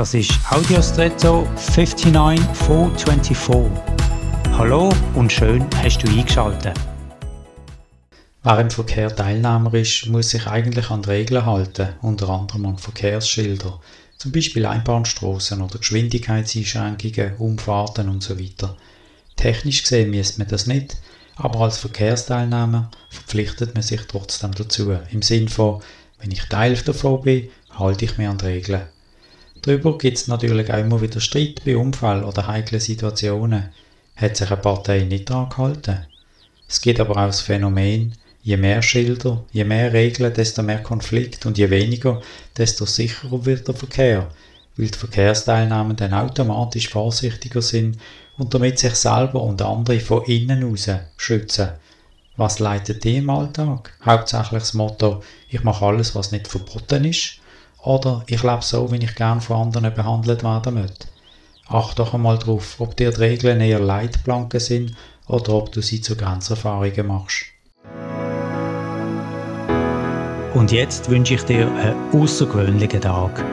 Das ist Audiostretto 59424. Hallo und schön hast du eingeschaltet. Wer im Verkehr Teilnehmer ist, muss sich eigentlich an die Regeln halten, unter anderem an Verkehrsschilder, zum Beispiel Einbahnstraßen oder Geschwindigkeitseinschränkungen, Umfahrten und so. Technisch gesehen müsste man das nicht, aber als Verkehrsteilnehmer verpflichtet man sich trotzdem dazu, im Sinn von, wenn ich Teil davon bin, halte ich mich an die Regeln. Darüber gibt es natürlich auch immer wieder Streit bei Unfall oder heiklen Situationen. Hat sich eine Partei nicht daran gehalten? Es gibt aber auch das Phänomen, je mehr Schilder, je mehr Regeln, desto mehr Konflikt und je weniger, desto sicherer wird der Verkehr, weil die Verkehrsteilnehmer dann automatisch vorsichtiger sind und damit sich selber und andere von innen aus schützen. Was leitet die im Alltag? Hauptsächlich das Motto, ich mache alles, was nicht verboten ist oder ich lebe so, wie ich gern von anderen behandelt werden möchte. Acht doch einmal darauf, ob dir die Regeln eher Leitplanken sind oder ob du sie zu Grenzerfahrungen machst. Und jetzt wünsche ich dir einen außergewöhnlichen Tag.